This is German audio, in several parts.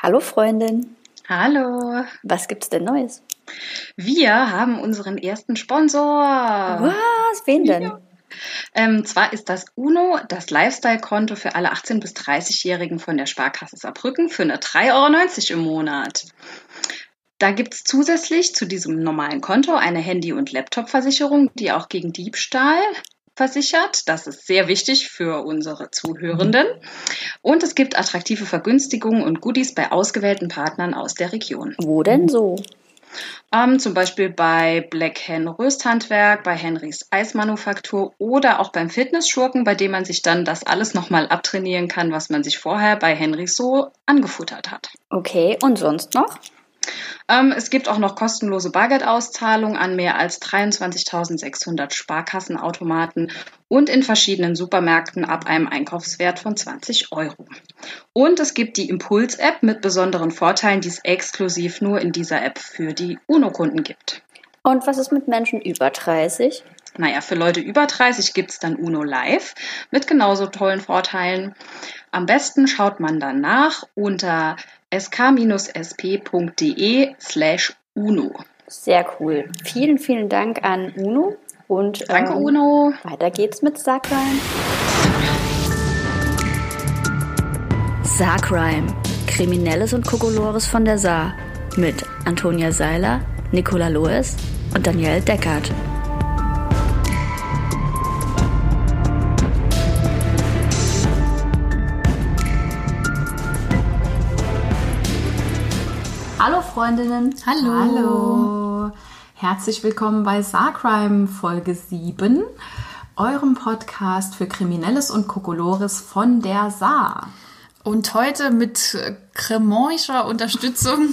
Hallo Freundin, Hallo. was gibt's denn Neues? Wir haben unseren ersten Sponsor. Was? Wen denn? Ähm, zwar ist das UNO, das Lifestyle-Konto für alle 18- bis 30-Jährigen von der Sparkasse Saarbrücken für eine 3,90 Euro im Monat. Da gibt's zusätzlich zu diesem normalen Konto eine Handy- und Laptop-Versicherung, die auch gegen Diebstahl versichert. Das ist sehr wichtig für unsere Zuhörenden. Und es gibt attraktive Vergünstigungen und Goodies bei ausgewählten Partnern aus der Region. Wo denn so? Ähm, zum Beispiel bei Black Hen Rösthandwerk, bei Henrys Eismanufaktur oder auch beim Fitnessschurken, bei dem man sich dann das alles nochmal abtrainieren kann, was man sich vorher bei Henrys so angefuttert hat. Okay, und sonst noch? Ähm, es gibt auch noch kostenlose Bargeldauszahlungen an mehr als 23.600 Sparkassenautomaten und in verschiedenen Supermärkten ab einem Einkaufswert von 20 Euro. Und es gibt die Impuls-App mit besonderen Vorteilen, die es exklusiv nur in dieser App für die UNO-Kunden gibt. Und was ist mit Menschen über 30? Naja, für Leute über 30 gibt's dann UNO Live mit genauso tollen Vorteilen. Am besten schaut man dann nach unter sk-sp.de slash UNO. Sehr cool. Vielen, vielen Dank an Uno. Und Danke, ähm, UNO. Weiter geht's mit Sackreim. Saarcrime. Kriminelles und Kokolores von der Saar. Mit Antonia Seiler, Nicola Loes und Danielle Deckert. Freundinnen. Hallo. Hallo. Herzlich willkommen bei Saarcrime Folge 7, eurem Podcast für Kriminelles und Kokolores von der Saar. Und heute mit cremoncher Unterstützung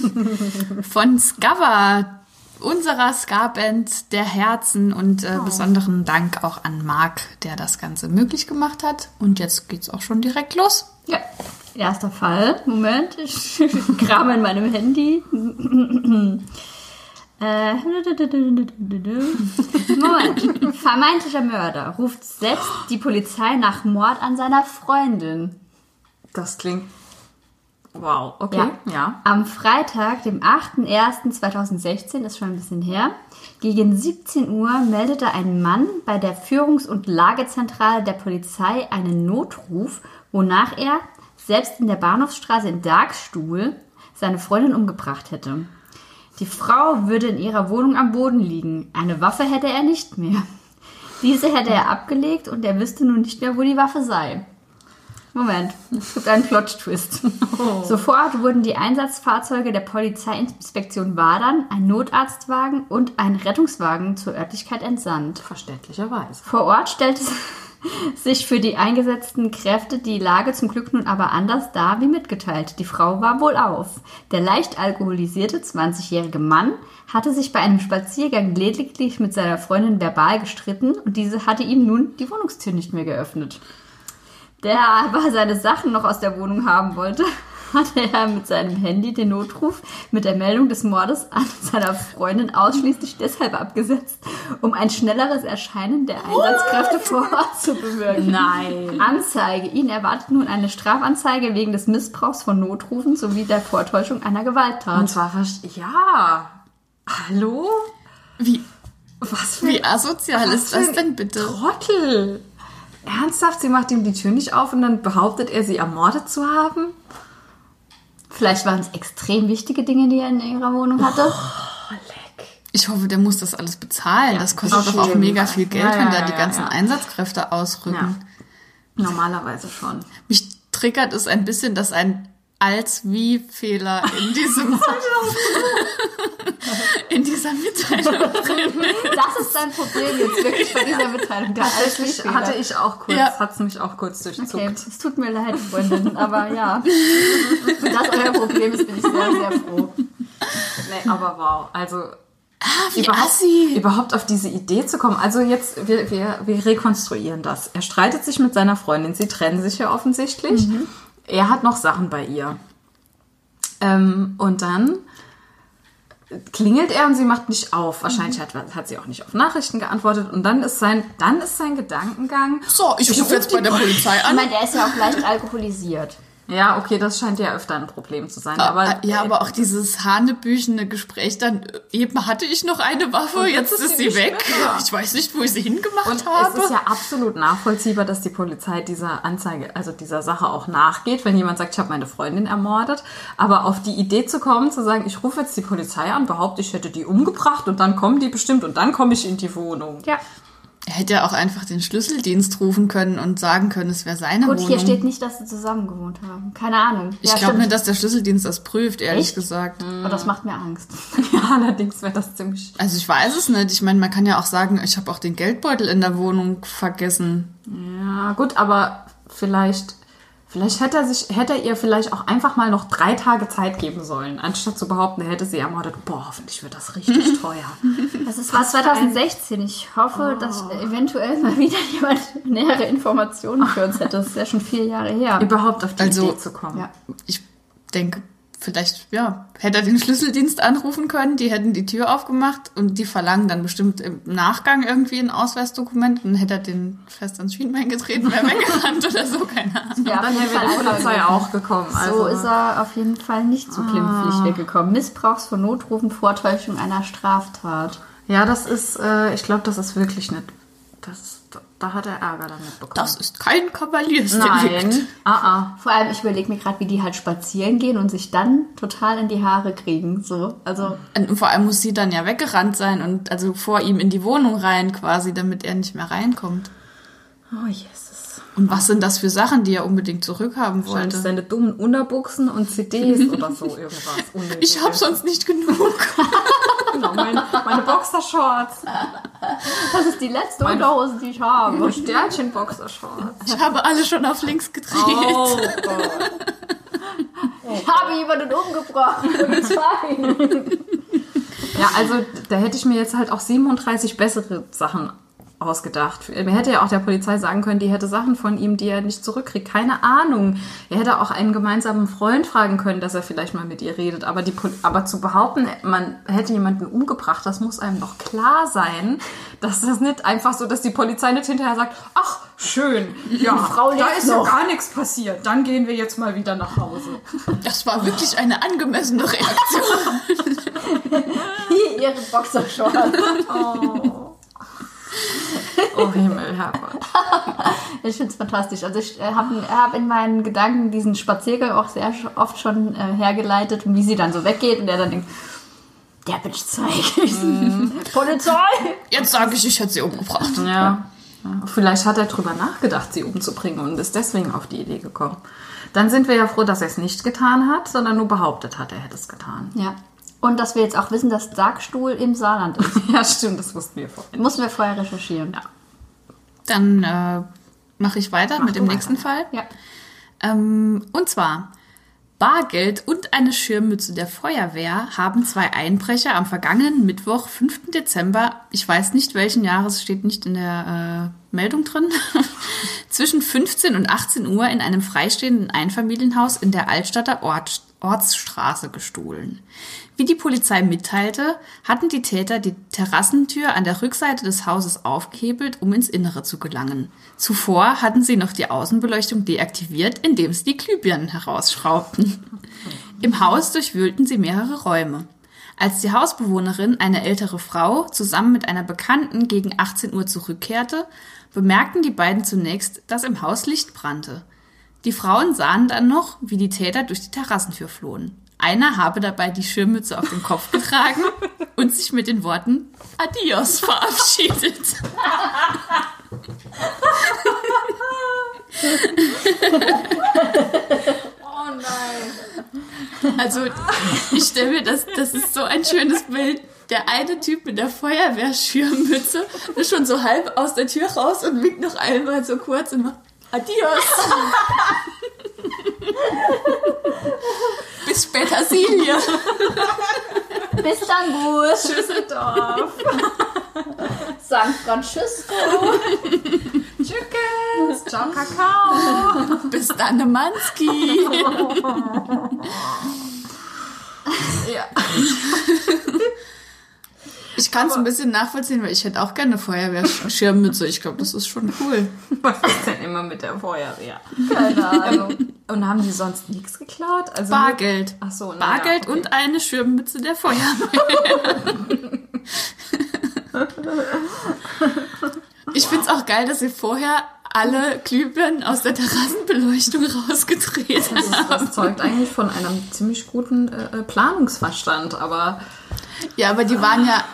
von Scava, unserer Ska-Band der Herzen und äh, besonderen Dank auch an Marc, der das Ganze möglich gemacht hat. Und jetzt geht's auch schon direkt los. Ja, erster Fall. Moment, ich krame in meinem Handy. Äh, Moment. Vermeintlicher Mörder ruft selbst die Polizei nach Mord an seiner Freundin. Das klingt. Wow, okay. Ja. Am Freitag, dem 8.01.2016, ist schon ein bisschen her, gegen 17 Uhr meldete ein Mann bei der Führungs- und Lagezentrale der Polizei einen Notruf, wonach er, selbst in der Bahnhofsstraße in Darkstuhl, seine Freundin umgebracht hätte. Die Frau würde in ihrer Wohnung am Boden liegen. Eine Waffe hätte er nicht mehr. Diese hätte er abgelegt und er wüsste nun nicht mehr, wo die Waffe sei. Moment, es gibt einen Plot-Twist. Sofort wurden die Einsatzfahrzeuge der Polizeiinspektion Wadern, ein Notarztwagen und ein Rettungswagen zur Örtlichkeit entsandt. Verständlicherweise. Vor Ort stellte sich für die eingesetzten Kräfte die Lage zum Glück nun aber anders dar wie mitgeteilt. Die Frau war wohlauf. Der leicht alkoholisierte 20-jährige Mann hatte sich bei einem Spaziergang lediglich mit seiner Freundin verbal gestritten und diese hatte ihm nun die Wohnungstür nicht mehr geöffnet. Der aber seine Sachen noch aus der Wohnung haben wollte, hatte er mit seinem Handy den Notruf mit der Meldung des Mordes an seiner Freundin ausschließlich deshalb abgesetzt, um ein schnelleres Erscheinen der Einsatzkräfte vor Ort zu bewirken. Nein. Anzeige. Ihn erwartet nun eine Strafanzeige wegen des Missbrauchs von Notrufen sowie der Vortäuschung einer Und Gewalttat. zwar, vers- ja. Hallo? Wie, Was für wie asozial ist für das denn bitte? Trottel. Ernsthaft, sie macht ihm die Tür nicht auf und dann behauptet er, sie ermordet zu haben? Vielleicht waren es extrem wichtige Dinge, die er in ihrer Wohnung hatte. Ich hoffe, der muss das alles bezahlen. das kostet doch auch mega viel Geld, Ja, wenn ja, da die ja, ganzen ja. Einsatzkräfte ausrücken. Normalerweise schon. Mich triggert es ein bisschen, dass ein als-wie-Fehler in diesem in dieser Mitteilung Das ist dein Problem jetzt wirklich bei dieser Mitteilung. Der Tatsächlich hatte ich auch kurz, Ja. hat's mich auch kurz durchzuckt. Okay, es tut mir leid, Freundin, aber ja. Wenn das euer Problem ist, bin ich sehr, sehr froh. Nee, aber wow. Also wie überhaupt, assi. überhaupt auf diese Idee zu kommen. Also jetzt, wir, wir, wir rekonstruieren das. Er streitet sich mit seiner Freundin. Sie trennen sich ja offensichtlich. Er hat noch Sachen bei ihr. Ähm, und dann klingelt er und sie macht nicht auf. Wahrscheinlich hat, hat sie auch nicht auf Nachrichten geantwortet. Und dann ist sein, dann ist sein Gedankengang. So, ich rufe jetzt bei der Polizei Ich an. meine, der ist ja auch leicht alkoholisiert. Ja, okay, das scheint ja öfter ein Problem zu sein. Aber, Ah, ja, aber auch dieses hanebüchene Gespräch dann, äh, eben hatte ich noch eine Waffe, jetzt ist sie weg. Ich weiß nicht, wo ich sie hingemacht Und habe. es ist ja absolut nachvollziehbar, dass die Polizei dieser Anzeige, also dieser Sache auch nachgeht, wenn jemand sagt, ich habe meine Freundin ermordet. Aber auf die Idee zu kommen, zu sagen, ich rufe jetzt die Polizei an, behaupte, ich hätte die umgebracht und dann kommen die bestimmt und dann komme ich in die Wohnung. Ja. Er hätte ja auch einfach den Schlüsseldienst rufen können und sagen können, es wäre seine Gut, Wohnung. hier steht nicht, dass sie zusammen gewohnt haben. Keine Ahnung. ich Ja, glaube nicht, dass der Schlüsseldienst das prüft, ehrlich Echt? gesagt. Aber das macht mir Angst. Ja, allerdings wäre das ziemlich. Also ich weiß es nicht. Ich meine, man kann ja auch sagen, ich habe auch den Geldbeutel in der Wohnung vergessen. Ja, gut, aber vielleicht. Vielleicht hätte er sich, hätte er ihr vielleicht auch einfach mal noch drei Tage Zeit geben sollen, anstatt zu behaupten, er hätte sie ermordet. Boah, hoffentlich wird das richtig teuer. Das ist was 2016. Ich hoffe, dass eventuell mal wieder jemand nähere Informationen für uns hätte. Das ist ja schon vier Jahre her. Überhaupt auf die Also- Idee zu kommen. Ja. Ich denke, vielleicht, ja, hätte er den Schlüsseldienst anrufen können, die hätten die Tür aufgemacht und die verlangen dann bestimmt im Nachgang irgendwie ein Ausweisdokument und hätte er den fest ans Schienbein getreten, wäre weggerannt oder so, keine Ahnung. Ja, Dann wäre die Polizei auch gekommen. So Also, ist er auf jeden Fall nicht zu glimpflich weggekommen. Missbrauchs von Notrufen, Vortäuschung einer Straftat. Ja, das ist, äh, ich glaube, das ist wirklich nicht. Das, da hat er Ärger damit bekommen. Das ist kein Kavaliersdelikt. Nein. Ah, ah. Vor allem, ich überlege mir gerade, wie die halt spazieren gehen und sich dann total in die Haare kriegen. So, also Und vor allem muss sie dann ja weggerannt sein und also vor ihm in die Wohnung rein quasi, damit er nicht mehr reinkommt. Oh, Jesus. Und was sind das für Sachen, die er unbedingt zurückhaben wollte? seine dummen Unterbuchsen und CDs oder so irgendwas. Ich habe sonst nicht genug. genau, meine, Boxershorts. das ist die letzte Unterhose, die ich habe. Sternchen-Boxershorts. Ich habe alle schon auf links gedreht. Oh Gott. Ich habe jemanden umgebracht. Ja, also da hätte ich mir jetzt halt auch 37 bessere Sachen ausgedacht. Er hätte ja auch der Polizei sagen können, die hätte Sachen von ihm, die er nicht zurückkriegt. Keine Ahnung. Er hätte auch einen gemeinsamen Freund fragen können, dass er vielleicht mal mit ihr redet. Aber, die, aber zu behaupten, man hätte jemanden umgebracht, das muss einem doch klar sein, dass das nicht einfach so, dass die Polizei nicht hinterher sagt, ach, schön, ja, Frau da ist ja noch." gar nichts passiert. Dann gehen wir jetzt mal wieder nach Hause. Das war wirklich eine angemessene Reaktion. Hier ihre Boxershorts. Oh Himmel, Herrgott. Ich finde es fantastisch. Also ich äh, habe hab in meinen Gedanken diesen Spaziergang auch sehr oft schon äh, hergeleitet und wie sie dann so weggeht und er dann denkt, der Bitch zeig ich. Polizei! Jetzt sage ich, ich hätte sie umgebracht. Ja. ja. Vielleicht hat er drüber nachgedacht, sie umzubringen und ist deswegen auf die Idee gekommen. Dann sind wir ja froh, dass er es nicht getan hat, sondern nur behauptet hat, er hätte es getan. Ja. Und dass wir jetzt auch wissen, dass Sargstuhl im Saarland ist. Ja, stimmt, das wussten wir vorhin. Mussten wir vorher recherchieren. Ja. Dann äh, mache ich weiter mit du dem weiter. nächsten Fall. ja. Ähm, und zwar, Bargeld und eine Schirmmütze der Feuerwehr haben zwei Einbrecher am vergangenen Mittwoch, 5. Dezember, ich weiß nicht welchen Jahres, steht nicht in der äh, Meldung drin, zwischen 15 und 18 Uhr in einem freistehenden Einfamilienhaus in der Altstadter Ort, Ortsstraße gestohlen. Wie die Polizei mitteilte, hatten die Täter die Terrassentür an der Rückseite des Hauses aufgehebelt, um ins Innere zu gelangen. Zuvor hatten sie noch die Außenbeleuchtung deaktiviert, indem sie die Glühbirnen herausschraubten. Im Haus durchwühlten sie mehrere Räume. Als die Hausbewohnerin, eine ältere Frau, zusammen mit einer Bekannten gegen 18 Uhr zurückkehrte, bemerkten die beiden zunächst, dass im Haus Licht brannte. Die Frauen sahen dann noch, wie die Täter durch die Terrassentür flohen. Einer habe dabei die Schirmmütze auf den Kopf getragen und sich mit den Worten Adios verabschiedet. Oh nein. Also ich stelle mir das, das ist so ein schönes Bild. Der eine Typ mit der Feuerwehrschirmmütze ist schon so halb aus der Tür raus und winkt noch einmal so kurz und macht Adios. Bis später, Silja. Bis dann gut. Düsseldorf. San Francisco. Chickens. Ciao, Kakao. Bis dann, Manski. Ja. Ich kann es ein bisschen nachvollziehen, weil ich hätte auch gerne eine Feuerwehrschirmmütze. Ich glaube, das ist schon cool. Was ist denn immer mit der Feuerwehr? Keine Ahnung. Und haben die sonst nichts geklaut? Also Bargeld. Ach so, na ja, Bargeld okay. und eine Schirmmütze der Feuerwehr. ich finde es auch geil, dass sie vorher alle Glühbirnen aus der Terrassenbeleuchtung rausgedreht haben. Das, das zeugt eigentlich von einem ziemlich guten äh, äh, Planungsverstand, aber Ja, aber die waren ja,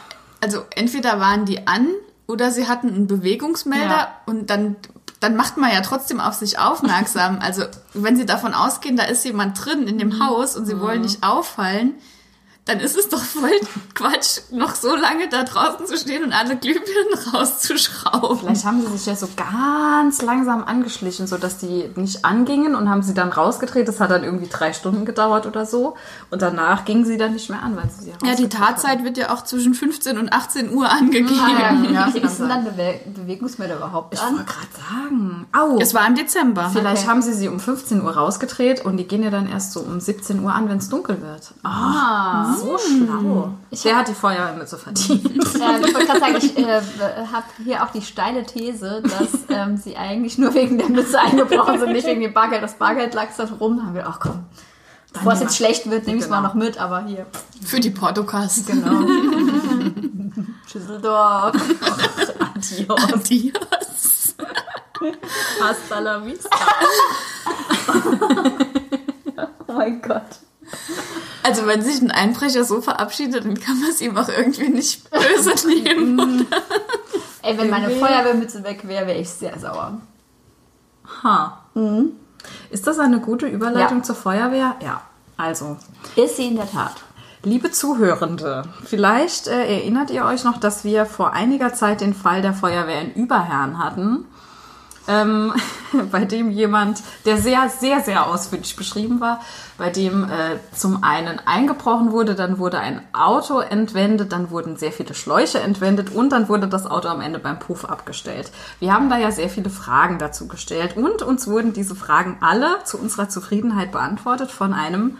also entweder waren die an oder sie hatten einen Bewegungsmelder Ja. und dann, dann macht man ja trotzdem auf sich aufmerksam. Also wenn sie davon ausgehen, da ist jemand drin in dem Haus und sie wollen nicht auffallen, dann ist es doch voll Quatsch, noch so lange da draußen zu stehen und alle Glühbirnen rauszuschrauben. vielleicht haben sie sich ja so ganz langsam angeschlichen, sodass die nicht angingen und haben sie dann rausgedreht. Das hat dann irgendwie drei Stunden gedauert oder so. Und danach gingen sie dann nicht mehr an, weil sie sie Ja, die Tatzeit wird ja auch zwischen 15 und 18 Uhr angegeben. Ja, Wie ist denn dann Bewe Bewegungsmelder überhaupt Ich an? wollte gerade sagen. Au! Es war im Dezember. Vielleicht Okay. haben sie sie um 15 Uhr rausgedreht und die gehen ja dann erst so um 17 Uhr an, wenn es dunkel wird. Ah, so schlau. Der hat die Feuerwehrmütze verdient. Ja, ich wollte gerade sagen, ich äh, habe hier auch die steile These, dass ähm, sie eigentlich nur wegen der Mütze eingebrochen sind, nicht wegen dem Bargeld. Das Bargeld lag da rum. Da haben wir, ach komm, bevor es jetzt schlecht wird, nehme ich es mal Genau. noch mit, aber hier. Für die Portokasse. Genau. Schüsseldorf. Adios. Adios. Hasta la vista. Oh mein Gott. Also wenn sich ein Einbrecher so verabschiedet, dann kann man es ihm auch irgendwie nicht böse nehmen. Ey, wenn meine Feuerwehrmütze weg wäre, wäre ich sehr sauer. Ha. Ist das eine gute Überleitung Ja. zur Feuerwehr? Ja. Also, Ist sie in der Tat. Liebe Zuhörende, vielleicht äh, erinnert ihr euch noch, dass wir vor einiger Zeit den Fall der Feuerwehr in Überherrn hatten, ähm, bei dem jemand, der sehr, sehr, sehr ausführlich beschrieben war, bei dem äh, zum einen eingebrochen wurde, dann wurde ein Auto entwendet, dann wurden sehr viele Schläuche entwendet und dann wurde das Auto am Ende beim Puff abgestellt. Wir haben da ja sehr viele Fragen dazu gestellt und uns wurden diese Fragen alle zu unserer Zufriedenheit beantwortet von einem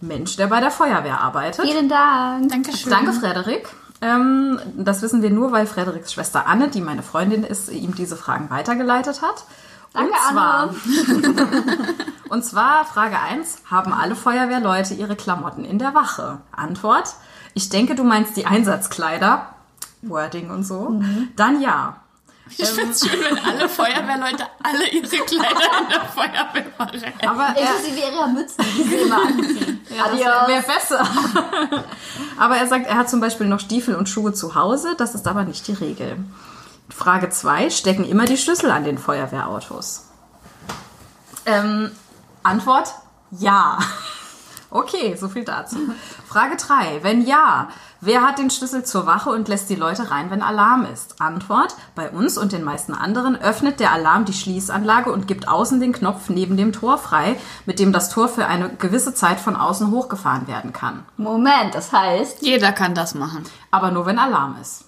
Mensch, der bei der Feuerwehr arbeitet. Vielen Dank. Dankeschön. Danke, Frederik. Ähm, das wissen wir nur, weil Frederiks Schwester Anne, die meine Freundin ist, ihm diese Fragen weitergeleitet hat. Danke, und zwar, Anne. Und zwar Frage 1, haben alle Feuerwehrleute ihre Klamotten in der Wache? Antwort, ich denke, du meinst die Einsatzkleider, Wording und so. Mhm. Dann ja. Ich finde es schön, wenn alle Feuerwehrleute alle ihre Kleider in der Feuerwehr verrennen. Aber er, Inklusive ihrer Mützen, die sie immer anziehen. Ja, das wäre besser. aber er sagt, er hat zum Beispiel noch Stiefel und Schuhe zu Hause. Das ist aber nicht die Regel. Frage 2. Stecken immer die Schlüssel an den Feuerwehrautos? Ähm, Antwort: Ja. Okay, so viel dazu. Frage 3. Wenn ja, wer hat den Schlüssel zur Wache und lässt die Leute rein, wenn Alarm ist? Antwort. Bei uns und den meisten anderen öffnet der Alarm die Schließanlage und gibt außen den Knopf neben dem Tor frei, mit dem das Tor für eine gewisse Zeit von außen hochgefahren werden kann. Moment, das heißt, Jeder kann das machen. Aber nur wenn Alarm ist.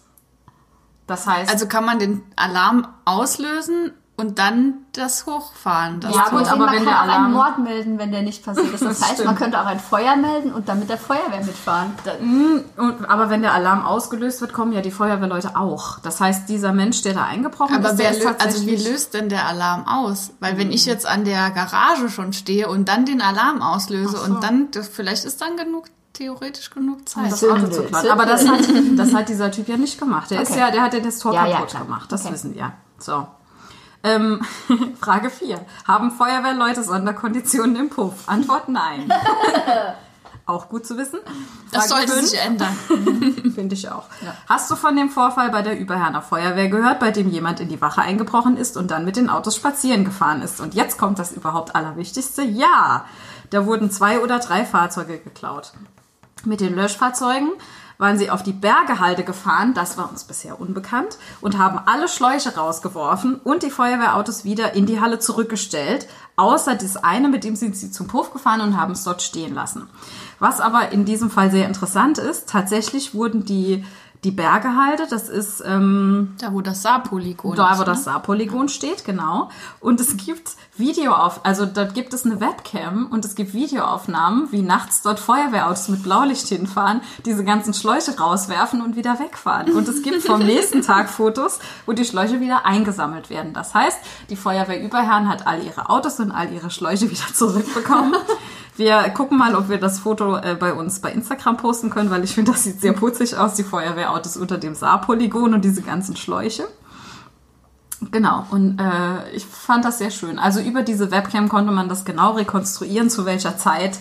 Das heißt, Also kann man den Alarm auslösen und dann das hochfahren. Das Ja, Tor. gut, aber man wenn kann der auch einen Alarm- Mord melden, wenn der nicht passiert ist. Das, Das heißt, man stimmt. könnte auch ein Feuer melden und dann mit der Feuerwehr mitfahren. und, aber wenn der Alarm ausgelöst wird, kommen ja die Feuerwehrleute auch. Das heißt, dieser Mensch, der da eingebrochen Aber ist, wer der ist also wie löst denn der Alarm aus? Weil wenn ich jetzt an der Garage schon stehe und dann den Alarm auslöse so. und dann, vielleicht ist dann genug, theoretisch genug Zeit. das Auto zu planen. Aber das hat, das hat dieser Typ ja nicht gemacht. Der ist Okay. ja, der hat ja das Tor Ja, ja, kaputt klar. gemacht. Das Okay. wissen wir. So. Ähm, Frage 4. Haben Feuerwehrleute Sonderkonditionen im Puff? Antwort nein. Auch gut zu wissen. Das Frage sollte fünf. sich ändern. Finde ich auch. Hast du von dem Vorfall bei der Überherner Feuerwehr gehört, bei dem jemand in die Wache eingebrochen ist und dann mit den Autos spazieren gefahren ist? Und jetzt kommt das überhaupt Allerwichtigste. Ja, da wurden zwei oder drei Fahrzeuge geklaut. Mit den Löschfahrzeugen waren sie auf die Bergehalde gefahren, das war uns bisher unbekannt, und haben alle Schläuche rausgeworfen und die Feuerwehrautos wieder in die Halle zurückgestellt, außer das eine, mit dem sind sie zum Puff gefahren und haben es dort stehen lassen. Was aber in diesem Fall sehr interessant ist, tatsächlich wurden die die Bergehalde. Das ist ähm, Da, wo das Saarpolygon da, ist. wo ne? das Saarpolygon steht, genau. Und es gibt Videoauf, also dort gibt es eine Webcam und es gibt Videoaufnahmen, wie nachts dort Feuerwehrautos mit Blaulicht hinfahren, diese ganzen Schläuche rauswerfen und wieder wegfahren. Und es gibt vom nächsten Tag Fotos, wo die Schläuche wieder eingesammelt werden. Das heißt, die Feuerwehrüberherren hat all ihre Autos und all ihre Schläuche wieder zurückbekommen. Wir gucken mal, ob wir das Foto äh, bei uns bei Instagram posten können, weil ich finde, das sieht sehr putzig aus, die Feuerwehrautos unter dem Saarpolygon und diese ganzen Schläuche. Genau, und äh, ich fand das sehr schön. Also über diese Webcam konnte man das genau rekonstruieren, zu welcher Zeit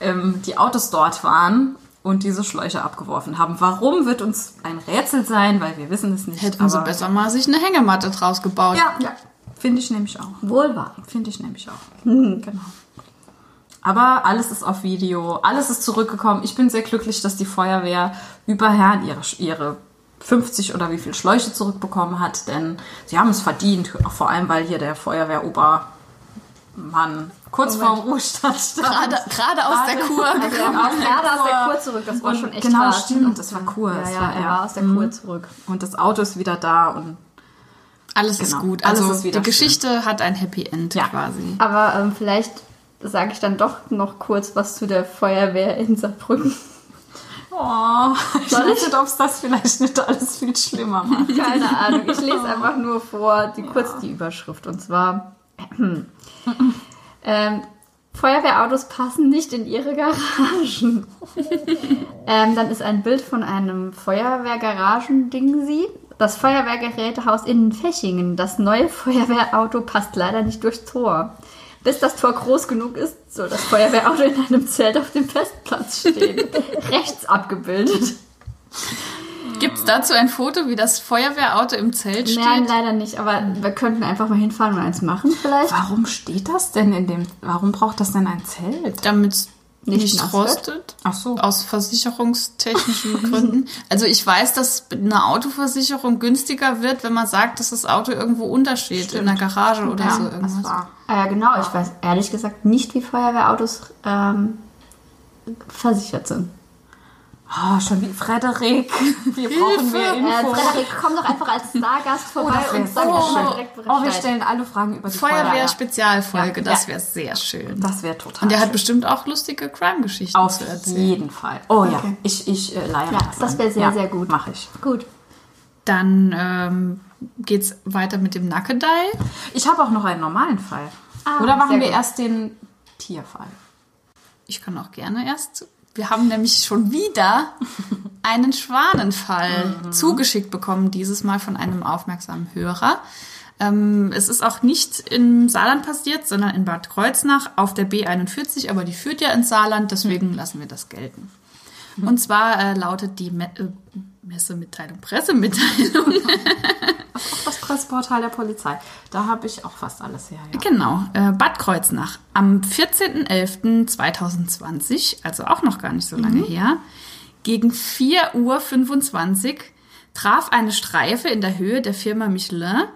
ähm, die Autos dort waren und diese Schläuche abgeworfen haben. Warum wird uns ein Rätsel sein, weil wir wissen es nicht. Hätten sie besser mal sich eine Hängematte draus gebaut. Ja, ja. finde ich nämlich auch. Wohl wahr. Finde ich nämlich auch. Genau. Aber alles ist auf Video, alles ist zurückgekommen. Ich bin sehr glücklich, dass die Feuerwehr Überherren ihre, ihre 50 oder wie viel Schläuche zurückbekommen hat, denn sie haben es verdient, vor allem weil hier der Feuerwehrobermann kurz vorm Ruhestand stand. Gerade, gerade aus der Kur. Also war auch gerade aus der Kur zurück, das war Und schon echt genau, hart. stimmt, das war Kur, Ja, ja, war- er ja. war aus der Kur zurück. Und das Auto ist wieder da und Alles ist Genau, gut. alles Also ist wieder die Geschichte hat ein Happy End Ja. quasi. Aber ähm, vielleicht sage ich dann doch noch kurz was zu der Feuerwehr in Saarbrücken. oh, ich weiß ich? nicht, ob es das vielleicht nicht alles viel schlimmer macht. Keine Ahnung. Ich lese einfach nur vor, die, kurz die Überschrift. Und zwar: ähm, Feuerwehrautos passen nicht in ihre Garagen. ähm, dann ist ein Bild von einem Feuerwehrgaragen-Ding sie. Das Feuerwehrgerätehaus in Fechingen. Das neue Feuerwehrauto passt leider nicht durchs Tor. Bis das Tor groß genug ist, soll das Feuerwehrauto in einem Zelt auf dem Festplatz stehen. Rechts abgebildet. Gibt es dazu ein Foto, wie das Feuerwehrauto im Zelt steht? Nein, leider nicht, aber wir könnten einfach mal hinfahren und eins machen vielleicht. Warum steht das denn in dem, warum braucht das denn ein Zelt? Damit Nicht nicht, rostet. Ach so. Aus versicherungstechnischen Gründen. Also ich weiß, dass eine Autoversicherung günstiger wird, wenn man sagt, dass das Auto irgendwo untersteht, in der Garage oder Ja, so Das irgendwas. war. Ah ja, genau. Ich weiß ehrlich gesagt nicht, wie Feuerwehrautos ähm, versichert sind. Oh, schon wie Frederik. Wir brauchen mehr Äh, Info. Frederik, komm doch einfach als Stargast vorbei das wär und sag so uns schön. direkt Oh, wir Bescheid. stellen alle Fragen über die Feuerwehr. Feuerwehr-Spezialfolge, Ja. das Ja. wäre sehr schön. Das wäre total Und der hat schön. bestimmt auch lustige Crime-Geschichten Auf zu erzählen. jeden Fall. Oh ja, ich, ich äh, leihe Ja, das das an. wär sehr, ja, sehr gut. Mache ich. Gut. Dann ähm, geht's weiter mit dem Nackedei. Ich habe auch noch einen normalen Fall. Ah, Oder machen wir gut. erst den Tierfall? Ich kann auch gerne erst. Wir haben nämlich schon wieder einen Schwanenfall zugeschickt bekommen, dieses Mal von einem aufmerksamen Hörer. Ähm, es ist auch nicht im Saarland passiert, sondern in Bad Kreuznach auf der B41, aber die führt ja ins Saarland, deswegen lassen wir das gelten. Und zwar äh, lautet die Me äh, Messemitteilung, Pressemitteilung. Das Pressportal der Polizei. Da habe ich auch fast alles her. Ja. Genau, äh, Bad Kreuznach. Am 14.11.2020, also auch noch gar nicht so lange her, gegen 4.25 Uhr traf eine Streife in der Höhe der Firma Michelin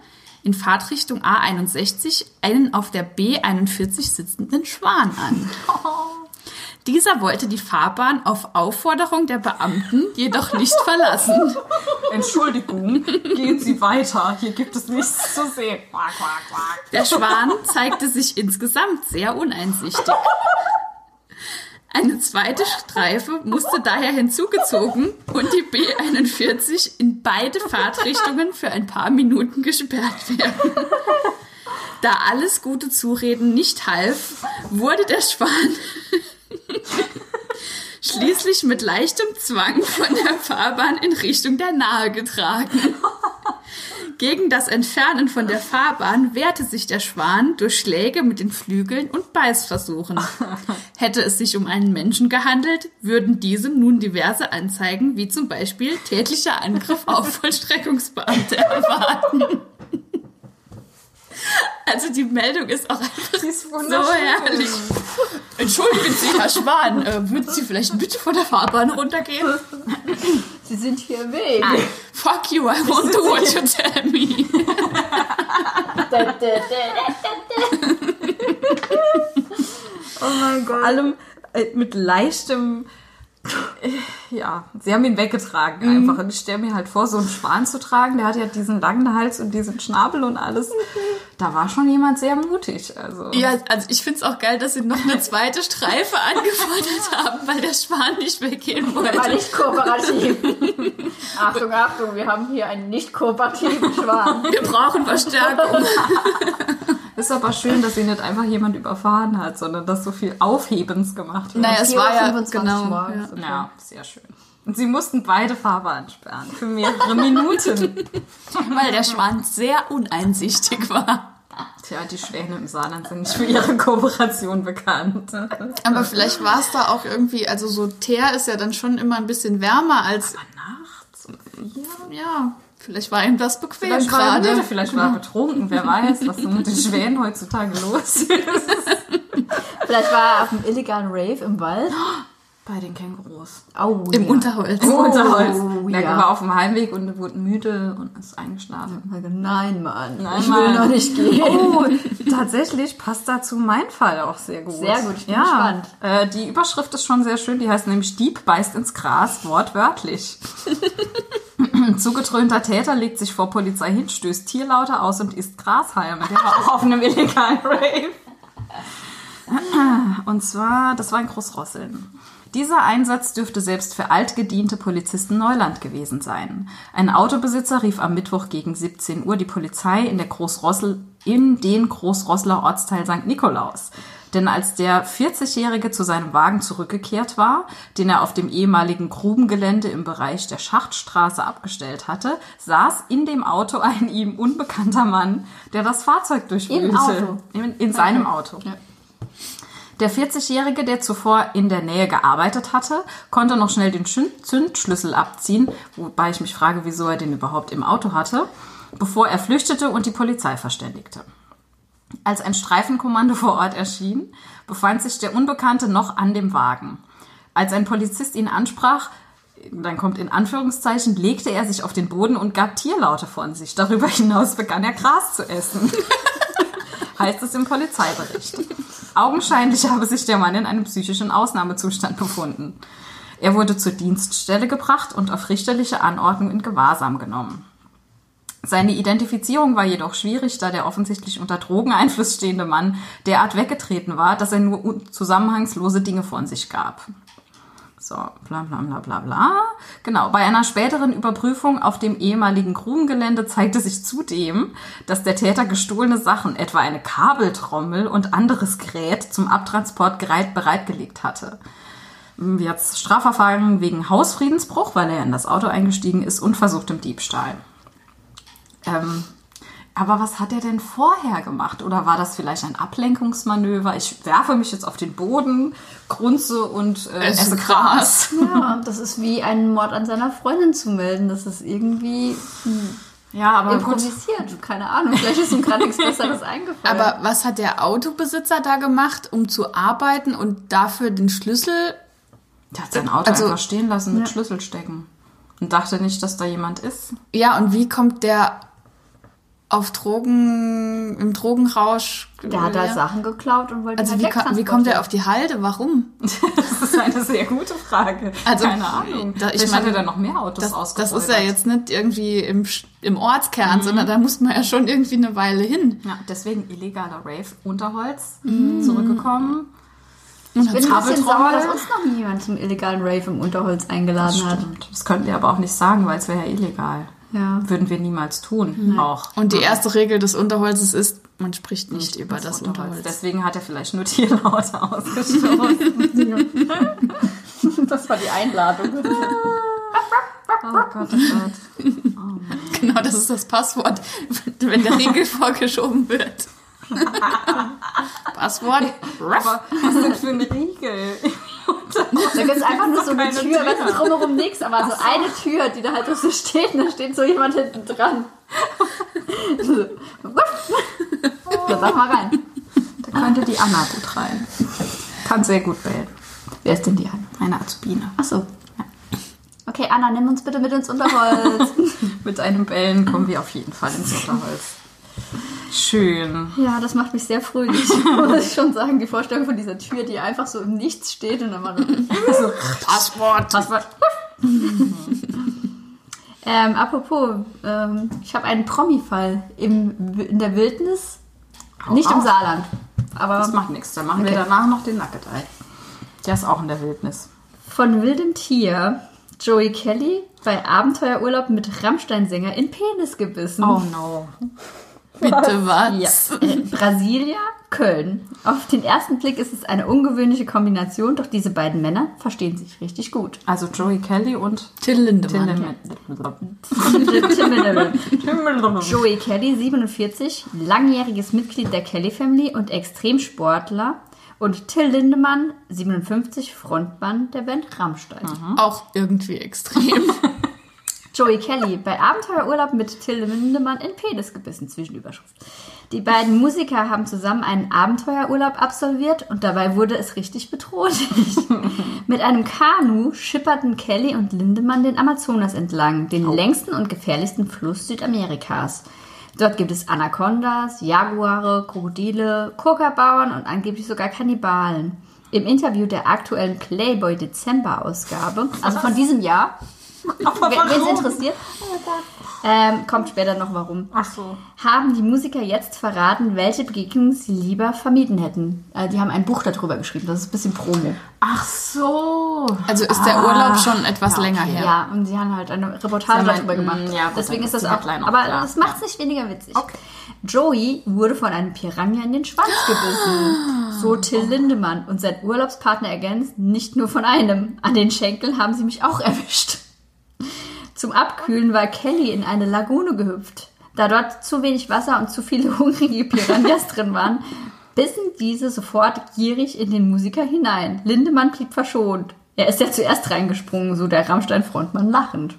in Fahrtrichtung A61 einen auf der B41 sitzenden Schwan an. Dieser wollte die Fahrbahn auf Aufforderung der Beamten jedoch nicht verlassen. Entschuldigung, gehen Sie weiter. Hier gibt es nichts zu sehen. Quack, quack, quack. Der Schwan zeigte sich insgesamt sehr uneinsichtig. Eine zweite Streife musste daher hinzugezogen und die B41 in beide Fahrtrichtungen für ein paar Minuten gesperrt werden. Da alles gute Zureden nicht half, wurde der Schwan schließlich mit leichtem Zwang von der Fahrbahn in Richtung der Nahe getragen. Gegen das Entfernen von der Fahrbahn wehrte sich der Schwan durch Schläge mit den Flügeln und Beißversuchen. Hätte es sich um einen Menschen gehandelt, würden diesem nun diverse Anzeigen, wie zum Beispiel tätlicher Angriff auf Vollstreckungsbeamte erwarten. Also die Meldung ist auch einfach ist so herrlich. Entschuldigen Sie, Herr Schwan, äh, würden Sie vielleicht bitte von der Fahrbahn runtergehen? Sie sind hier im Weg. Fuck you, I won't do what you tell me. oh mein Gott. Allem äh, mit leichtem ja, sie haben ihn weggetragen einfach. Und ich stelle mir halt vor, so einen Schwan zu tragen, der hat ja diesen langen Hals und diesen Schnabel und alles. Da war schon jemand sehr mutig. Also. Ja, also ich finde es auch geil, dass sie noch eine zweite Streife angefordert haben, weil der Schwan nicht weggehen Der war wollte. nicht kooperativ. Achtung, Achtung, wir haben hier einen nicht kooperativen Schwan. Wir brauchen Verstärkung. Ist aber schön, dass sie nicht einfach jemand überfahren hat, sondern dass so viel Aufhebens gemacht wird. Naja, es war ja 4:25 genau. morgens. Ja. Ja, sehr schön. Und sie mussten beide Fahrbahnen sperren für mehrere Minuten. Weil der Schwan sehr uneinsichtig war. Tja, die Schwäne im Saarland sind nicht für ihre Kooperation bekannt. Aber vielleicht war es da auch irgendwie, also so Teer ist ja dann schon immer ein bisschen wärmer als, Nachts um vier? ja, vielleicht war ihm das bequem Vielleicht war, er gerade. vielleicht war er betrunken, wer weiß, was so mit den Schwänen heutzutage los ist. Vielleicht war er auf einem illegalen Rave im Wald. Bei den Kängurus. Oh, Im ja. Unterholz. Im Unterholz. Oh, Der ja. war auf dem Heimweg und wurde müde und ist eingeschlafen. Nein, Mann. Nein, ich will Mann. noch nicht gehen. Oh, tatsächlich passt dazu mein Fall auch sehr gut. Sehr gut, ich bin ja, gespannt. Äh, die Überschrift ist schon sehr schön, die heißt nämlich Dieb beißt ins Gras, wortwörtlich. Zugetrönter Täter legt sich vor Polizei hin, stößt Tierlaute aus und isst Grashalme. Der war auch auf einem illegalen Rave. Und zwar, das war in Großrosseln. Dieser Einsatz dürfte selbst für altgediente Polizisten Neuland gewesen sein. Ein Autobesitzer rief am Mittwoch gegen 17 Uhr die Polizei in, der Großrossel, in den Großrosseler Ortsteil St. Nikolaus. Denn als der 40-Jährige zu seinem Wagen zurückgekehrt war, den er auf dem ehemaligen Grubengelände im Bereich der Schachtstraße abgestellt hatte, saß in dem Auto ein ihm unbekannter Mann, der das Fahrzeug durchwühlte. Auto? In, in seinem Auto. Ja. Der 40-Jährige, der zuvor in der Nähe gearbeitet hatte, konnte noch schnell den Zündschlüssel abziehen, wobei ich mich frage, wieso er den überhaupt im Auto hatte, bevor er flüchtete und die Polizei verständigte. Als ein Streifenkommando vor Ort erschien, befand sich der Unbekannte noch an dem Wagen. Als ein Polizist ihn ansprach, dann kommt in Anführungszeichen, legte er sich auf den Boden und gab Tierlaute von sich. Darüber hinaus begann er Gras zu essen. heißt es im Polizeibericht. Augenscheinlich habe sich der Mann in einem psychischen Ausnahmezustand befunden. Er wurde zur Dienststelle gebracht und auf richterliche Anordnung in Gewahrsam genommen. Seine Identifizierung war jedoch schwierig, da der offensichtlich unter Drogeneinfluss stehende Mann derart weggetreten war, dass er nur zusammenhangslose Dinge von sich gab. So, bla bla bla bla bla. Genau, bei einer späteren Überprüfung auf dem ehemaligen Grubengelände zeigte sich zudem, dass der Täter gestohlene Sachen, etwa eine Kabeltrommel und anderes Gerät zum Abtransport bereit, bereitgelegt hatte. Jetzt Strafverfahren wegen Hausfriedensbruch, weil er in das Auto eingestiegen ist und versuchtem Diebstahl. Ähm, aber was hat er denn vorher gemacht? Oder war das vielleicht ein Ablenkungsmanöver? Ich werfe mich jetzt auf den Boden, grunze und äh, Esse esse Gras. Ja, das ist wie einen Mord an seiner Freundin zu melden. Das ist irgendwie Ja, aber gut. improvisiert. Keine Ahnung. Vielleicht ist ihm gerade nichts Besseres eingefallen. Aber was hat der Autobesitzer da gemacht, um zu arbeiten und dafür den Schlüssel? Der hat sein Auto Also- einfach stehen lassen mit Schlüssel stecken. Und dachte nicht, dass da jemand ist. Ja, und wie kommt der auf Drogen, im Drogenrausch? der hat da Sachen geklaut und wollte Also halt wie, ko- wie kommt er auf die Halde? Warum? Das ist eine sehr gute Frage. Also, Keine Ahnung. da- ich Vielleicht meine, hat er dann noch mehr Autos Das, das ist ja jetzt nicht irgendwie im, im Ortskern, sondern da muss man ja schon irgendwie eine Weile hin. Ja, deswegen illegaler Rave, Unterholz, Mhm. zurückgekommen. Ich bin ein bisschen sauer, dass uns noch nie jemand zum illegalen Rave im Unterholz eingeladen hat. Stimmt. Das könnten wir aber auch nicht sagen, weil es wäre ja illegal. Ja. Würden wir niemals tun. Auch. Und die erste Regel des Unterholzes ist, man spricht nicht über das Unterholz. Deswegen hat er vielleicht nur Tierlaute ausgestoßen. Das war die Einladung. oh Gott, oh Gott. Genau, das ist das Passwort, wenn der Riegel vorgeschoben wird. Passwort? Aber was denn für ein Riegel? Da gibt es einfach nur so eine Tür, Tür. weißt du, drumherum nichts, aber so eine Tür, die da halt so steht und da steht so jemand hinten dran. So, sag mal rein. Da könnte die Anna gut rein. Kann sehr gut bellen. Wer ist denn die an? Eine Azubine. Achso. Okay, Anna, nimm uns bitte mit ins Unterholz. Mit einem Bellen kommen wir auf jeden Fall ins Unterholz. Schön. Ja, das macht mich sehr fröhlich, muss ich schon sagen. Die Vorstellung von dieser Tür, die einfach so im Nichts steht und dann mal so, Passwort. Passwort. ähm, apropos, ähm, ich habe einen Promi-Fall im, in der Wildnis, nicht im auf. Saarland, aber Das macht nichts. Dann machen wir Okay. danach noch den Eye. Der ist auch in der Wildnis. von wildem Tier. Joey Kelly bei Abenteuerurlaub mit Rammstein-Sänger in Penis gebissen. Oh no. Bitte was? Ja, äh, Brasilia, Köln. Auf den ersten Blick ist es eine ungewöhnliche Kombination, doch diese beiden Männer verstehen sich richtig gut. Also Joey Kelly und Till Lindemann. Joey Kelly, 47, langjähriges Mitglied der Kelly Family und Extremsportler. Und Till Lindemann, 57, Frontmann der Band Rammstein. Auch irgendwie extrem. Joey Kelly bei Abenteuerurlaub mit Till Lindemann in Penis gebissen, Zwischenüberschrift. Die beiden Musiker haben zusammen einen Abenteuerurlaub absolviert und dabei wurde es richtig bedrohlich. mit einem Kanu schipperten Kelly und Lindemann den Amazonas entlang, den längsten und gefährlichsten Fluss Südamerikas. Dort gibt es Anacondas, Jaguare, Krokodile, Kokabauern und angeblich sogar Kannibalen. Im Interview der aktuellen Playboy Dezember Ausgabe, also von diesem Jahr, Wen es interessiert, ähm, kommt später noch warum. Ach so. Haben die Musiker jetzt verraten, welche Begegnungen sie lieber vermieden hätten? Äh, die haben ein Buch darüber geschrieben, das ist ein bisschen Promo. Ach so. Also ist der Urlaub schon etwas länger her. Ja, und sie haben halt eine Reportage darüber gemacht. mm, ja, gut, Deswegen ist das auch. Auch Aber klar. das macht es nicht weniger witzig. Okay. Joey wurde von einem Piranha in den Schwanz gebissen. So Till Lindemann und sein Urlaubspartner ergänzt, nicht nur von einem. An den Schenkeln haben sie mich auch erwischt. Zum Abkühlen war Kelly in eine Lagune gehüpft. Da dort zu wenig Wasser und zu viele hungrige Piranhas drin waren, bissen diese sofort gierig in den Musiker hinein. Lindemann blieb verschont. Er ist ja zuerst reingesprungen, so der Rammstein-Frontmann lachend.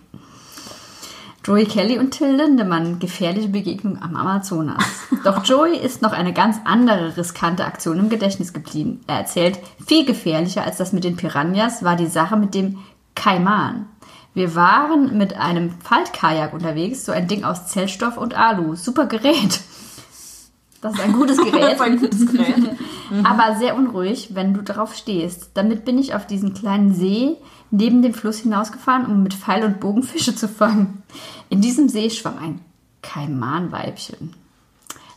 Joey Kelly und Till Lindemann, gefährliche Begegnung am Amazonas. Doch Joey ist noch eine ganz andere riskante Aktion im Gedächtnis geblieben. Er erzählt, viel gefährlicher als das mit den Piranhas war die Sache mit dem Kaiman. Wir waren mit einem Faltkajak unterwegs, so ein Ding aus Zellstoff und Alu. Super Gerät. Das ist ein gutes Gerät. ein gutes Gerät. aber sehr unruhig, wenn du drauf stehst. Damit bin ich auf diesen kleinen See neben dem Fluss hinausgefahren, um mit Pfeil und Bogen Fische zu fangen. In diesem See schwamm ein Kaimanweibchen.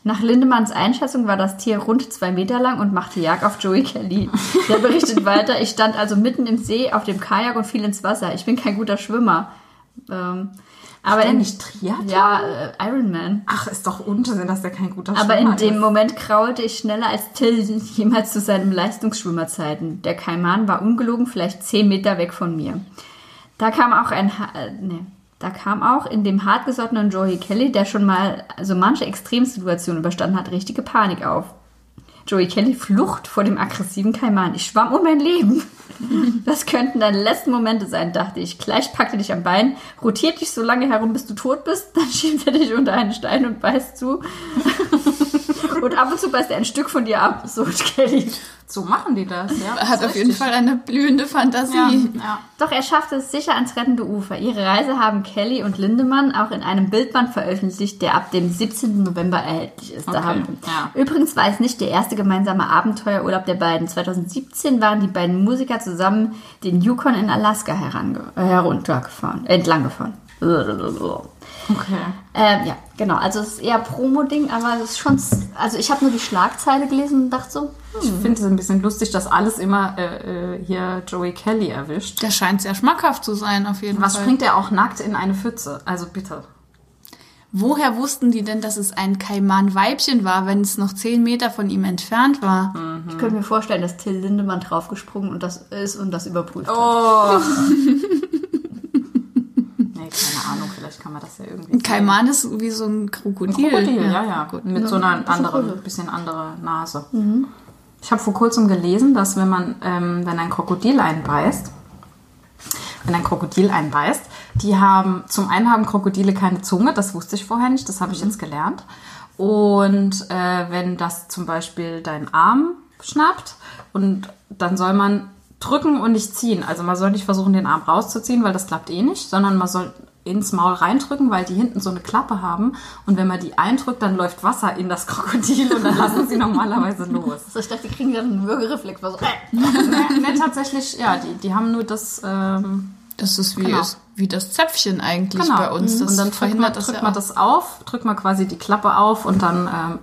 Nach Lindemanns Einschätzung war das Tier rund zwei Meter lang und machte Jagd auf Joey Kelly. Der berichtet weiter, ich stand also mitten im See auf dem Kajak und fiel ins Wasser. Ich bin kein guter Schwimmer. Ähm, aber der in, nicht Triathlon? Ja, äh, Ironman. Ach, ist doch Unsinn, dass der kein guter Aber in Schwimmer dem ist. Moment kraulte ich schneller als Till jemals zu seinen Leistungsschwimmerzeiten. Der Kaiman war ungelogen vielleicht zehn Meter weg von mir. Da kam auch ein, ha äh, nee, da kam auch in dem hartgesottenen Joey Kelly, der schon mal so manche Extremsituation überstanden hat, richtige Panik auf. Joey Kelly Flucht vor dem aggressiven Kaiman. Ich schwamm um mein Leben. Das könnten deine letzten Momente sein, dachte ich. Gleich packte dich am Bein, rotiert dich so lange herum, bis du tot bist, dann schiebt er dich unter einen Stein und beißt zu. und ab und zu beißt er ein Stück von dir ab. So, Kelly. So machen die das, ja. Er hat auf jeden Fall eine blühende Fantasie. Ja, ja. Doch er schaffte es sicher ans rettende Ufer. Ihre Reise haben Kelly und Lindemann auch in einem Bildband veröffentlicht, der ab dem 17. November erhältlich ist. Da Okay, haben, ja. Übrigens war es nicht der erste gemeinsame Abenteuerurlaub der beiden. 2017 waren die beiden Musiker zusammen den Yukon in Alaska herange heruntergefahren, äh, entlang gefahren. Okay. Ähm, ja, genau. Also es ist eher Promo-Ding, aber es ist schon. Also ich habe nur die Schlagzeile gelesen und dachte so, Ich finde es ein bisschen lustig, dass alles immer äh, äh, hier Joey Kelly erwischt. Der scheint sehr schmackhaft zu sein, auf jeden Was Fall. springt er auch nackt in eine Pfütze? Also bitte. Woher wussten die denn, dass es ein Kaiman-Weibchen war, wenn es noch zehn Meter von ihm entfernt war? ich könnte mir vorstellen, dass Till Lindemann draufgesprungen und das ist und das überprüft hat. Oh. nee, keine Ahnung, vielleicht kann man das ja irgendwie. Ein Kaiman ist wie so ein Krokodil. Ein Krokodil, ja, ja. Gut. Mit so einer anderen, bisschen andere Nase. Ich habe vor kurzem gelesen, dass wenn man, ähm, wenn ein Krokodil einbeißt, wenn ein Krokodil einbeißt, die haben, zum einen haben Krokodile keine Zunge, das wusste ich vorher nicht, das habe ich jetzt gelernt. Und äh, wenn das zum Beispiel deinen Arm schnappt und dann soll man drücken und nicht ziehen. Also man soll nicht versuchen, den Arm rauszuziehen, weil das klappt eh nicht, sondern man soll ins Maul reindrücken, weil die hinten so eine Klappe haben. Und wenn man die eindrückt, dann läuft Wasser in das Krokodil und dann lassen sie normalerweise los. So, ich dachte, die kriegen dann einen Würgereflex. So, äh. ne, ne, tatsächlich, ja, die, die haben nur das. Ähm, Das ist wie, Genau. ist, wie das Zäpfchen eigentlich genau. bei uns. Das und dann drückt man, verhindert das drückt ja man das auf, drückt man quasi die Klappe auf und dann ähm,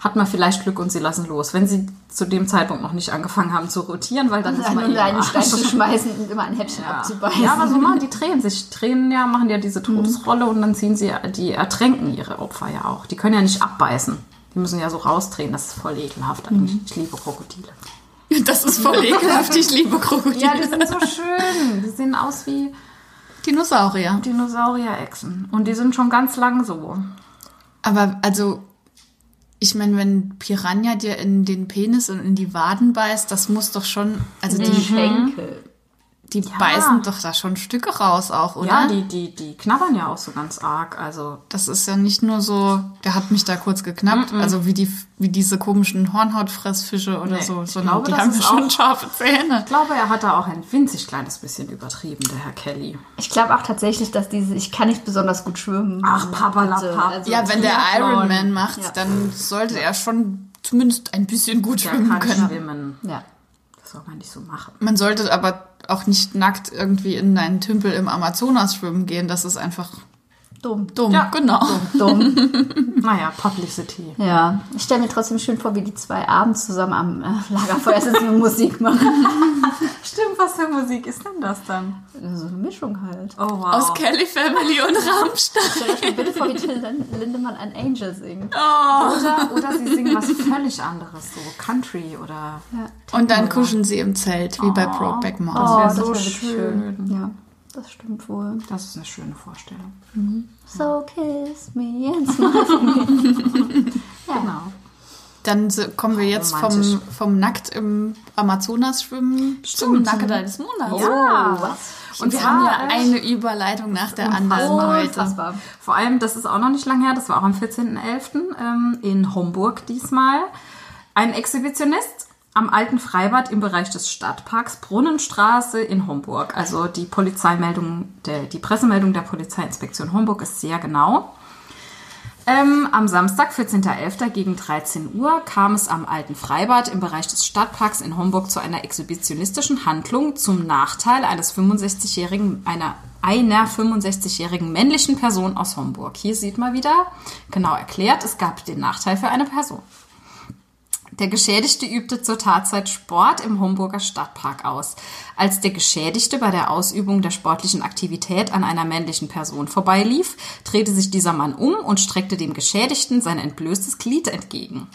hat man vielleicht Glück und sie lassen los. Wenn sie zu dem Zeitpunkt noch nicht angefangen haben zu rotieren, weil dann ist man eh einen Stein zu schmeißen und immer ein Häppchen Ja. abzubeißen. ja, aber so machen die drehen sich. Drehen ja, machen ja diese Todesrolle und dann ziehen sie, die ertränken ihre Opfer ja auch. Die können ja nicht abbeißen. Die müssen ja so rausdrehen. Das ist voll ekelhaft eigentlich. Ich liebe Krokodile. Das ist voll ekelhaft. Ich liebe Krokodile. Ja, die sind so schön. Die sehen aus wie Dinosaurier. Dinosaurier-Echsen. Und die sind schon ganz lang so. Aber also, ich meine, wenn Piranha dir in den Penis und in die Waden beißt, das muss doch schon, also Den die, Schenkel. Die beißen doch da schon Stücke raus auch, oder? Ja, die, die, die knabbern ja auch so ganz arg. Also Das ist ja nicht nur so, der hat mich da kurz geknappt, also wie die wie diese komischen Hornhautfressfische oder Nee, so, ich sondern glaube, die das haben ist ja schon auch- scharfe Zähne. ich glaube, er hat da auch ein winzig kleines bisschen übertrieben, der Herr Kelly. Ich glaube auch tatsächlich, dass diese, ich kann nicht besonders gut schwimmen. Ach, Papalapap. Bitte, also- Ja, wenn der Triathlon. Ironman macht, Ja. dann sollte er schon zumindest ein bisschen gut Der schwimmen kann können. schwimmen. Ja. Soll man nicht so machen. Man sollte aber auch nicht nackt irgendwie in einen Tümpel im Amazonas schwimmen gehen. Das ist einfach Dumm. dumm. Ja, genau. Dumm. Naja, Publicity. Ja. Ich stelle mir trotzdem schön vor, wie die zwei abends zusammen am äh, Lagerfeuer sitzen und Musik machen. Stimmt, was für Musik ist denn das dann? So eine Mischung halt. Oh, wow. Aus Kelly Family und Rammstein. Stell euch mal bitte vor, wie Till Lin- Lindemann ein Angel singt. Oder, oder sie singen was völlig anderes, so Country oder... Ja. Und dann kuscheln sie im Zelt, wie bei Brokeback Oh, Mountain. wär das so wäre wirklich schön. schön. Ja, das stimmt wohl. Das ist eine schöne Vorstellung. So kiss me and smile for me. Genau. Dann kommen wir jetzt vom, vom Nackt im Amazonas schwimmen zum Nackedei des Monats. Ja. Und wir haben ja eine Überleitung nach der anderen heute. Vor allem, das ist auch noch nicht lang her, das war auch am 14.11. Ähm, in Homburg diesmal. Ein Exhibitionist am alten Freibad im Bereich des Stadtparks Brunnenstraße in Homburg. Also die Polizeimeldung, der, die Pressemeldung der Polizeiinspektion Homburg ist sehr genau. Ähm, am Samstag, 14.11. gegen 13 Uhr kam es am alten Freibad im Bereich des Stadtparks in Homburg zu einer exhibitionistischen Handlung zum Nachteil eines 65-jährigen, einer, einer 65-jährigen männlichen Person aus Homburg. Hier sieht man wieder genau erklärt, es gab den Nachteil für eine Person. Der Geschädigte übte zur Tatzeit Sport im Homburger Stadtpark aus. Als der Geschädigte bei der Ausübung der sportlichen Aktivität an einer männlichen Person vorbeilief, drehte sich dieser Mann um und streckte dem Geschädigten sein entblößtes Glied entgegen.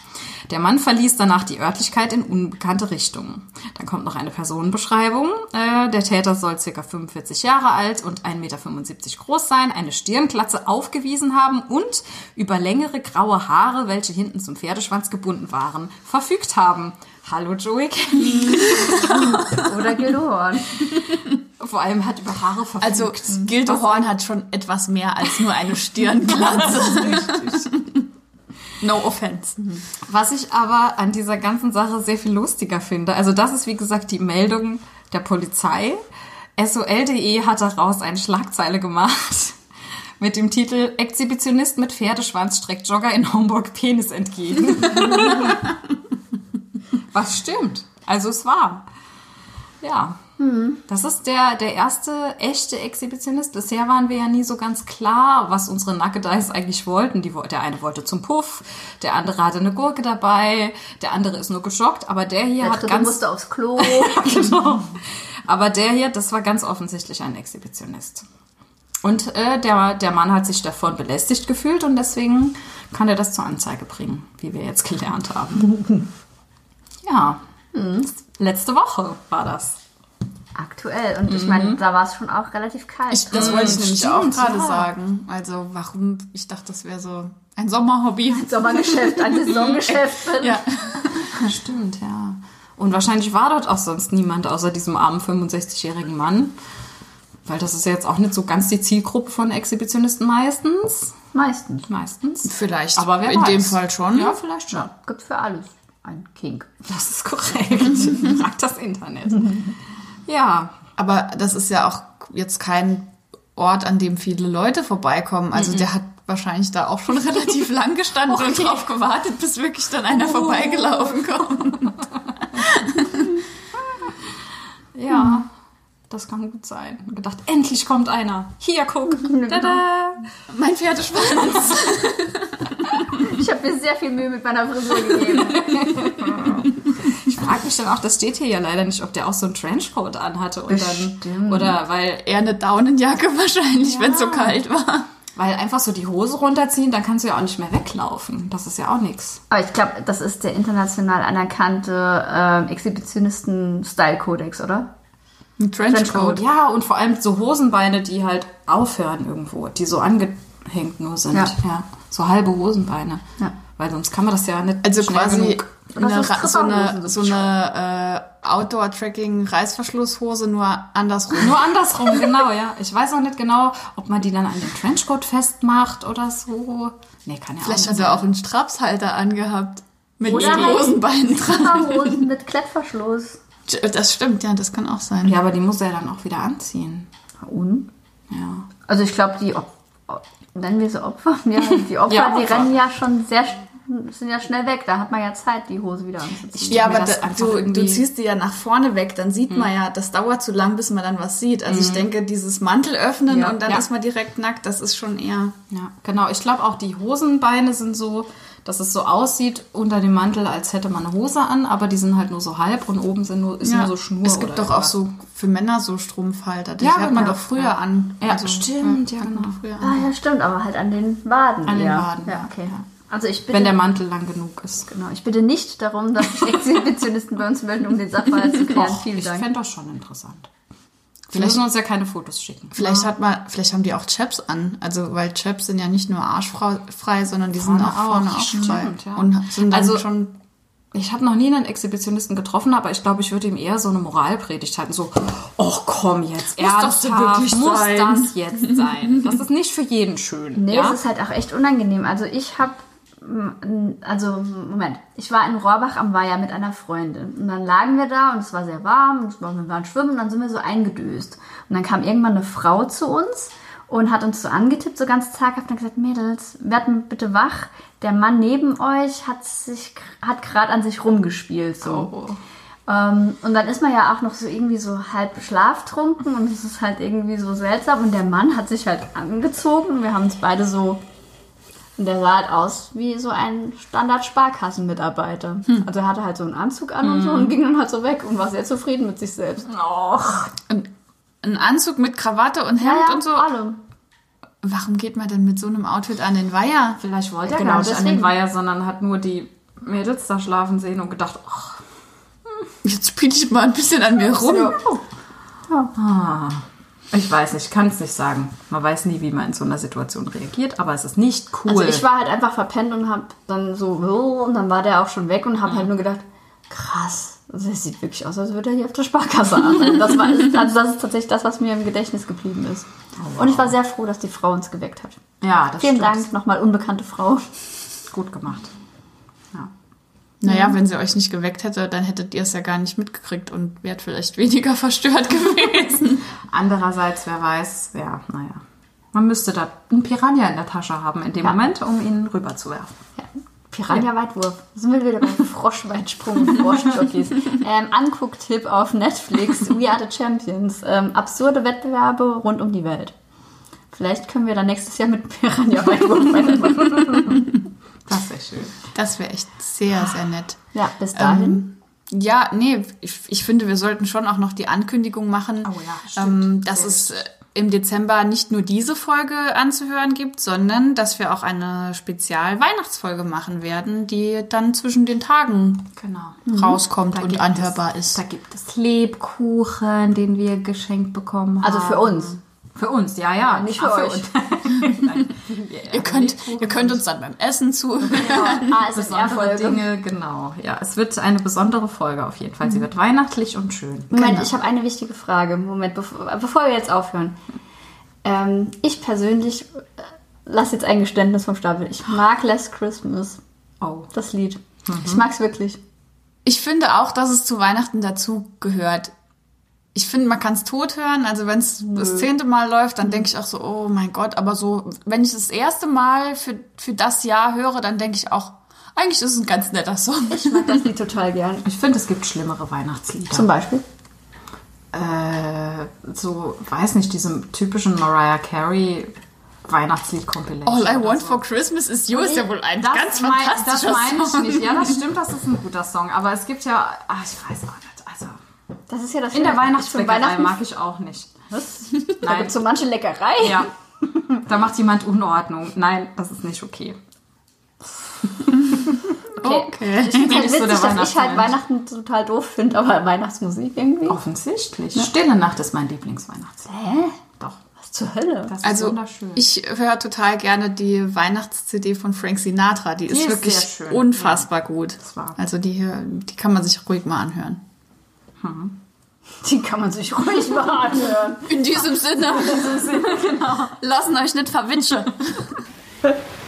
Der Mann verließ danach die Örtlichkeit in unbekannte Richtungen. Dann kommt noch eine Personenbeschreibung. Äh, der Täter soll ca. 45 Jahre alt und 1,75 Meter groß sein, eine Stirnglatze aufgewiesen haben und über längere graue Haare, welche hinten zum Pferdeschwanz gebunden waren, verfügt haben. Hallo Joey Kelly. Oder Gildehorn. Vor allem hat über Haare verfügt. Also Gildehorn hat schon etwas mehr als nur eine Stirnglatze. no offense. Was ich aber an dieser ganzen Sache sehr viel lustiger finde, also das ist wie gesagt die Meldung der Polizei. SOL.de hat daraus eine Schlagzeile gemacht mit dem Titel Exhibitionist mit Pferdeschwanz streckt Jogger in Homburg Penis entgegen. Was stimmt. Also es war. Ja. Das ist der, der erste echte Exhibitionist. Bisher waren wir ja nie so ganz klar, was unsere Nackedeis eigentlich wollten. Die, der eine wollte zum Puff, der andere hatte eine Gurke dabei, der andere ist nur geschockt, aber der hier Der hat ganz... musste aufs Klo. genau. Aber der hier, das war ganz offensichtlich ein Exhibitionist. Und äh, der, der Mann hat sich davon belästigt gefühlt und deswegen kann er das zur Anzeige bringen, wie wir jetzt gelernt haben. ja, letzte Woche war das. Aktuell. Und ich meine, da war es schon auch relativ kalt. Ich, das wollte ich nämlich auch gerade ja. sagen. Also warum? Ich dachte, das wäre so ein Sommerhobby. Sommergeschäft, ein Saisongeschäft. Ja. Stimmt, ja. Und wahrscheinlich war dort auch sonst niemand außer diesem armen 65-jährigen Mann. Weil das ist ja jetzt auch nicht so ganz die Zielgruppe von Exhibitionisten meistens. Meistens. Meistens. Vielleicht. Aber wer in weiß. dem Fall schon. Ja, vielleicht schon. Gibt für alles ein Kink. Das ist korrekt. Fragt das Internet. Ja, Aber das ist ja auch jetzt kein Ort, an dem viele Leute vorbeikommen. Also der hat wahrscheinlich da auch schon relativ lang gestanden und drauf gewartet, bis wirklich dann einer vorbeigelaufen kommt. Ja, das kann gut sein. Und gedacht, endlich kommt einer. Hier, guck. Tada. Mein Pferdeschwanz. Ich habe mir sehr viel Mühe mit meiner Frisur gegeben. Ich frage mich dann auch, das steht hier ja leider nicht, ob der auch so einen Trenchcoat anhatte. Und dann, oder weil, Eher eine Daunenjacke wahrscheinlich, Ja. wenn es so kalt war. weil einfach so die Hose runterziehen, dann kannst du ja auch nicht mehr weglaufen. Das ist ja auch nichts. Aber ich glaube, das ist der international anerkannte ähm, Exhibitionisten-Style-Kodex, oder? Ein Trenchcoat. Ja, und vor allem so Hosenbeine, die halt aufhören irgendwo, die so angehängt nur sind. Ja. Ja. So halbe Hosenbeine. Ja. Weil sonst kann man das ja nicht Also quasi genug. Eine, so eine, so eine äh, Outdoor-Tracking-Reißverschlusshose, nur andersrum. Nur andersrum, genau, ja. Ich weiß auch nicht genau, ob man die dann an dem Trenchcoat festmacht oder so. Nee, kann ja Vielleicht auch hat nicht er auch einen Strapshalter angehabt. Mit Oder halt- Hosenbeinen dran. Mit Klettverschluss. Das stimmt, ja, das kann auch sein. Ja, aber die muss er dann auch wieder anziehen. Und? Ja. Also ich glaube, die Op nennen wir sie Opfer? Ja, die Opfer, Ja, die Opfer. rennen ja schon sehr sind ja schnell weg. Da hat man ja Zeit, die Hose wieder anzuziehen. Ja, aber da, du, du Hm. ziehst die ja nach vorne weg, dann sieht man ja, das dauert zu lang, bis man dann was sieht. Also ich denke, dieses Mantel öffnen Ja. und dann Ja. ist man direkt nackt, das ist schon eher. Ja, genau. Ich glaube auch die Hosenbeine sind so, dass es so aussieht unter dem Mantel, als hätte man eine Hose an, aber die sind halt nur so halb und oben sind nur, ist nur so Schnur. es gibt oder doch auch irgendwas. so für Männer so Strumpfhalter. Die Ja, hat man doch früher an. Ja, Also, stimmt, ja, hat man genau. Ah ja, stimmt, aber halt an den Waden. An den ja. Waden, Ja, ja. okay. Also ich bitte, Wenn der Mantel lang genug ist. genau, ich bitte nicht darum, dass sich Exhibitionisten bei uns melden, um den Sachverhalt zu klären. Vielen ich Dank. fände das schon interessant. Vielleicht- müssen uns ja keine Fotos schicken. Vielleicht hat man, vielleicht haben die auch Chaps an. Also, weil Chaps sind ja nicht nur arschfrei, sondern die sind Vorne auch vorne auch, auch stimmt, frei. ja. Und sind dann Also- schon Ich habe noch nie einen Exhibitionisten getroffen, aber ich glaube, ich würde ihm eher so eine Moralpredigt halten. So, oh komm jetzt, Muss das ernsthaft, denn wirklich muss sein? das jetzt sein? Das ist nicht für jeden schön. Nee, ja? es ist halt auch echt unangenehm. Also ich habe, also Moment, ich war in Rohrbach am Weiher mit einer Freundin und dann lagen wir da und es war sehr warm und wir waren schwimmen und dann sind wir so eingedöst. Und dann kam irgendwann eine Frau zu uns und hat uns so angetippt, so ganz zaghaft und gesagt, Mädels, werdet mal bitte wach. Der Mann neben euch hat sich, hat gerade an sich rumgespielt, so. Ähm, und dann ist man ja auch noch so irgendwie so halb schlaftrunken und es ist halt irgendwie so seltsam. Und der Mann hat sich halt angezogen. Wir haben uns beide so. Und der sah halt aus wie so ein Standard-Sparkassenmitarbeiter. Also er hatte halt so einen Anzug an und so und ging dann halt so weg und war sehr zufrieden mit sich selbst. Och. ein, ein Anzug mit Krawatte und Hemd Ja, ja, und so. alle. Warum geht man denn mit so einem Outfit an den Weiher? Vielleicht wollte Ja, er gar genau, nicht an deswegen. den Weiher, sondern hat nur die Mädels da schlafen sehen und gedacht, ach, Jetzt biete ich mal ein bisschen an mir rum. Ich weiß nicht, kann es nicht sagen. Man weiß nie, wie man in so einer Situation reagiert, aber es ist nicht cool. Also ich war halt einfach verpennt und hab dann so, "Oh", und dann war der auch schon weg und hab halt nur gedacht, krass. Also es sieht wirklich aus, als würde er hier auf der Sparkasse arbeiten. Das, war, also das ist tatsächlich das, was mir im Gedächtnis geblieben ist. Und ich war sehr froh, dass die Frau uns geweckt hat. ja, das Vielen stimmt. Dank, nochmal unbekannte Frau. Gut gemacht. Ja. Naja, wenn sie euch nicht geweckt hätte, dann hättet ihr es ja gar nicht mitgekriegt und wärt vielleicht weniger verstört gewesen. Andererseits, wer weiß, ja, naja. Man müsste da einen Piranha in der Tasche haben in dem Ja. Moment, um ihn rüberzuwerfen. Ja. Piranha-Weitwurf. Sind wir wieder beim Froschweitsprung und Froschjockeys. ähm, Angucktipp auf Netflix. We are the Champions. Ähm, absurde Wettbewerbe rund um die Welt. Vielleicht können wir dann nächstes Jahr mit Piranha-Weitwurf weitermachen. Das wäre schön. Das wäre echt sehr, sehr nett. Ja, bis dahin. Ähm, ja, nee, ich, ich finde, wir sollten schon auch noch die Ankündigung machen, Oh ja, stimmt. ähm, dass es äh, im Dezember nicht nur diese Folge anzuhören gibt, sondern dass wir auch eine Spezial-Weihnachtsfolge machen werden, die dann zwischen den Tagen Genau. rauskommt und gibt anhörbar es, ist. Da gibt es Lebkuchen, den wir geschenkt bekommen haben. Also für uns. Für uns, ja, ja. nicht für Ah, euch. uns. Ihr könnt, ihr könnt uns dann beim Essen zuhören. Ah, es ist besondere. Dinge, genau. Ja, es wird eine besondere Folge auf jeden Fall. Sie wird weihnachtlich und schön. Moment, Genau. ich habe eine wichtige Frage. Moment, bevor, bevor wir jetzt aufhören. Ähm, ich persönlich äh, lasse jetzt ein Geständnis vom Stapel. Ich mag Last Christmas, Oh. das Lied. Ich mag es wirklich. Ich finde auch, dass es zu Weihnachten dazu gehört. Ich finde, man kann es tot hören. Also wenn es das zehnte Mal läuft, dann denke ich auch so, oh mein Gott. Aber so, wenn ich das erste Mal für, für das Jahr höre, dann denke ich auch, eigentlich ist es ein ganz netter Song. Ich mag das Lied total gern. Ich finde, es gibt schlimmere Weihnachtslieder. Zum Beispiel? äh, so, weiß nicht, diesem typischen Mariah Carey Weihnachtslied-Compilation. All I want so. for Christmas is you ist ja wohl ein Das ganz mein- fantastischer Das meine ich Song. nicht. Ja, das stimmt, das ist ein guter Song. Aber es gibt ja, ach, ich weiß auch nicht. Das ist ja das in der Weihnachtsbäckerei Weihnachten. mag ich auch nicht. Was? Da so manche Leckerei. Ja. Da macht jemand Unordnung. Nein, das ist nicht okay. Okay. Ich finde halt so witzig, dass ich halt. Weihnachten total doof finde, aber Weihnachtsmusik irgendwie. Offensichtlich. Stille Nacht ist mein Lieblingsweihnachtslied. Hä? Doch. Was zur Hölle? Das ist Also wunderschön. ich höre total gerne die Weihnachts-CD von Frank Sinatra. Die ist, ist wirklich sehr schön, unfassbar gut. wahr. Also die, die kann man sich ruhig mal anhören. Die kann man sich ruhig mal anhören. In diesem Sinne. In diesem Sinne, genau. Lassen euch nicht verwitschen.